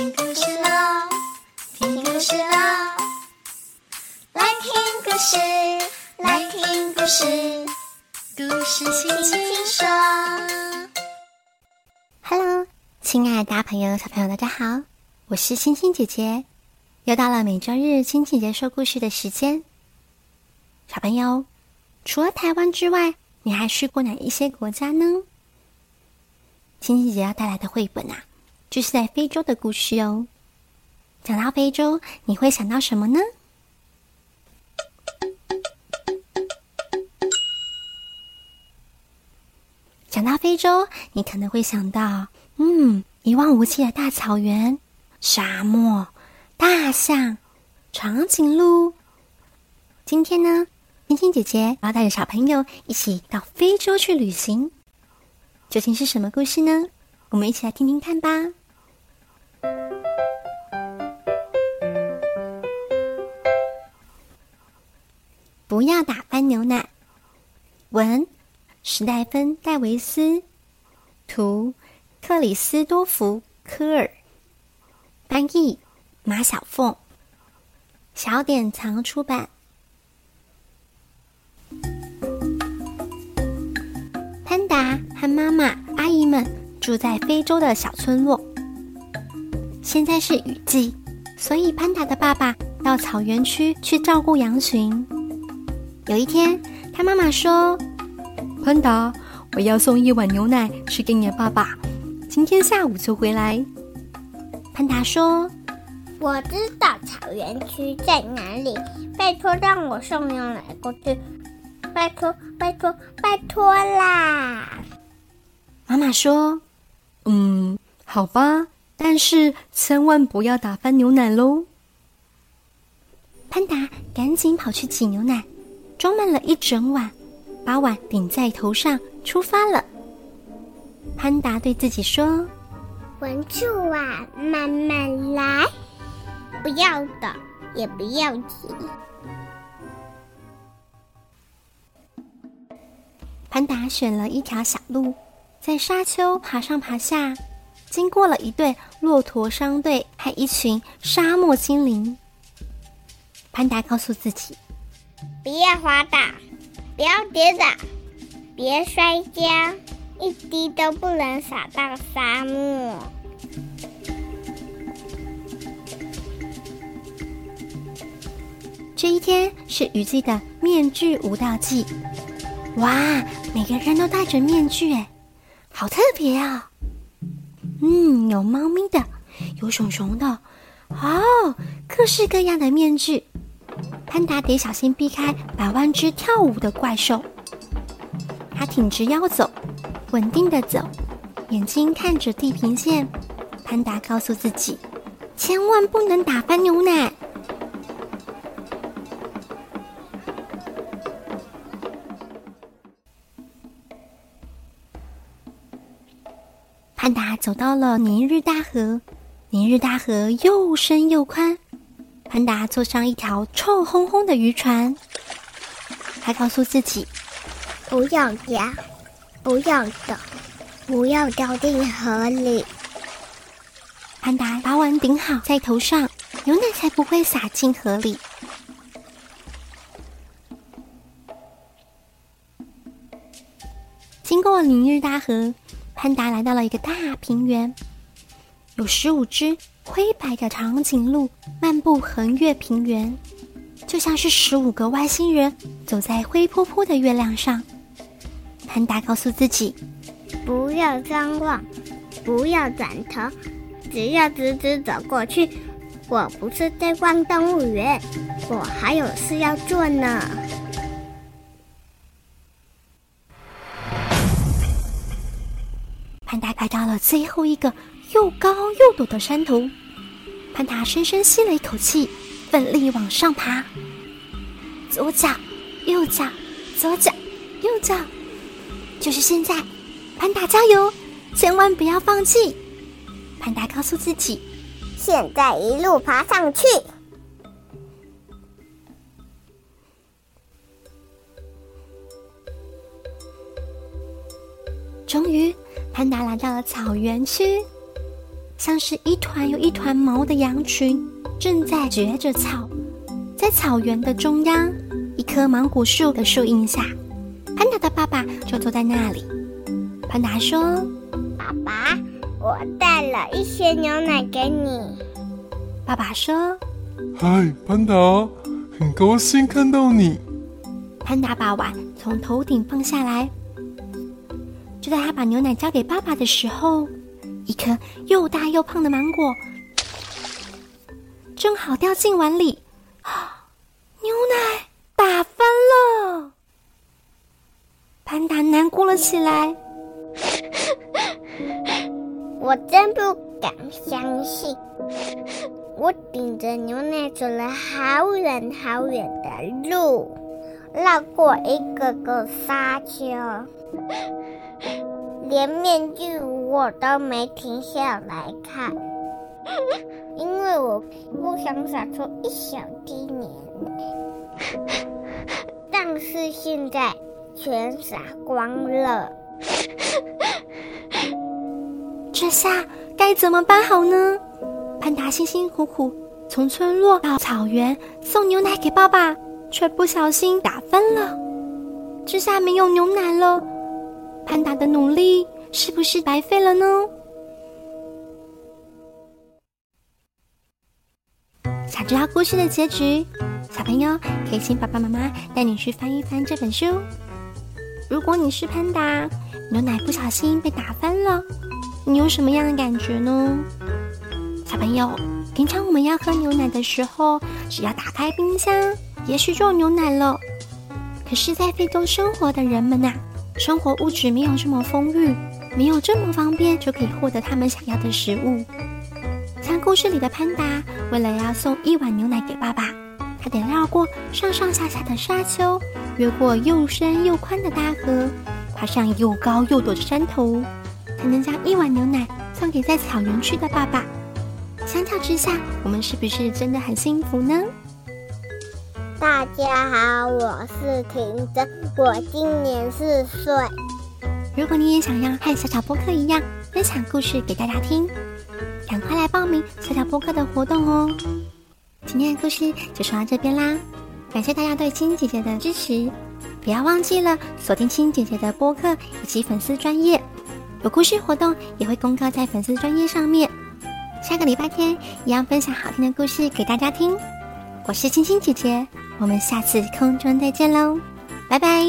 听故事喽，听故事喽，来听故事，来听故事，故事轻轻说。Hello，亲爱的大朋友、小朋友，大家好，我是星星姐姐，又到了每周日星星姐姐说故事的时间。小朋友，除了台湾之外，你还去过哪一些国家呢？星星姐姐要带来的绘本啊，就是在非洲的故事哦。讲到非洲，你会想到什么呢？讲到非洲，你可能会想到，嗯，一望无际的大草原、沙漠、大象、长颈鹿。今天呢，星星姐姐要带着小朋友一起到非洲去旅行。究竟是什么故事呢？我们一起来听听看吧。不要打翻牛奶。文：史黛芬·戴维斯，图：克里斯多福·科尔，翻译：马小凤，小典藏出版。潘达和妈妈、阿姨们住在非洲的小村落。现在是雨季，所以潘达的爸爸到草原区去照顾羊群。有一天，他妈妈说：“潘达，我要送一碗牛奶去给你爸爸，今天下午就回来。”潘达说：“我知道草原区在哪里，拜托让我送牛奶过去。”拜托，拜托，拜托啦！妈妈说：“嗯，好吧，但是千万不要打翻牛奶喽。”潘达赶紧跑去挤牛奶，装满了一整碗，把碗顶在头上，出发了。潘达对自己说：“稳住啊，慢慢来，不要的，也不要急。”潘达选了一条小路，在沙丘爬上爬下，经过了一队骆驼商队和一群沙漠精灵。潘达告诉自己：“不要滑倒，不要跌倒，别摔跤，一滴都不能洒到沙漠。”这一天是雨季的面具舞蹈季。哇，每个人都戴着面具，哎，好特别啊！嗯，有猫咪的，有熊熊的，哦，各式各样的面具。潘达得小心避开百万只跳舞的怪兽。他挺直腰走，稳定的走，眼睛看着地平线。潘达告诉自己，千万不能打翻牛奶。潘达走到了尼日大河，尼日大河又深又宽。潘达坐上一条臭烘烘的渔船，他告诉自己：“不要掉，不要的，不要掉进河里。”潘达把碗顶好在头上，牛奶才不会洒进河里。经过尼日大河。潘达来到了一个大平原，有十五只灰白的长颈鹿漫步横越平原，就像是十五个外星人走在灰扑扑的月亮上。潘达告诉自己：“不要张望，不要转头，只要直直走过去。我不是在逛动物园，我还有事要做呢。”潘达来到了最后一个又高又陡的山头，潘达深深吸了一口气，奋力往上爬。左脚，右脚，左脚，右脚，就是现在！潘达加油，千万不要放弃！潘达告诉自己：现在一路爬上去。终于。潘达来到了草原区，像是一团又一团毛的羊群，正在掘着草。在草原的中央，一棵芒果树的树荫下，潘达的爸爸就坐在那里。潘达说：“爸爸，我带了一些牛奶给你。”爸爸说：“嗨，潘达，很高兴看到你。”潘达把碗从头顶放下来。就在他把牛奶交给爸爸的时候，一颗又大又胖的芒果正好掉进碗里。牛奶打翻了，潘达难过了起来。我真不敢相信，我顶着牛奶走了好远好远的路，绕过一个个沙丘，连面具我都没停下来看，因为我不想洒出一小滴牛奶。但是现在全洒光了，这下该怎么办好呢？潘达辛辛苦苦从村落到草原送牛奶给爸爸，却不小心打翻了，这下没有牛奶了。潘达的努力是不是白费了呢？想知道故事的结局？小朋友可以请爸爸妈妈带你去翻一翻这本书。如果你是潘达，牛奶不小心被打翻了，你有什么样的感觉呢？小朋友，平常我们要喝牛奶的时候，只要打开冰箱，也许就有牛奶了。可是，在非洲生活的人们呐，生活物质没有这么丰裕，没有这么方便就可以获得他们想要的食物。像故事里的潘达，为了要送一碗牛奶给爸爸。他得绕过上上下下的沙丘，越过又深又宽的大河，爬上又高又陡的山头，才能将一碗牛奶送给在草原区的爸爸。相较之下，我们是不是真的很幸福呢？大家好，我是婷真，我今年四岁。如果你也想要和小小播客一样分享故事给大家听，赶快来报名小小播客的活动哦！今天的故事就说到这边啦，感谢大家对青姐姐的支持，不要忘记了锁定青姐姐的播客以及粉丝专业，有故事活动也会公告在粉丝专业上面。下个礼拜天一样分享好听的故事给大家听，我是青青姐姐，我们下次空中再见喽，拜拜。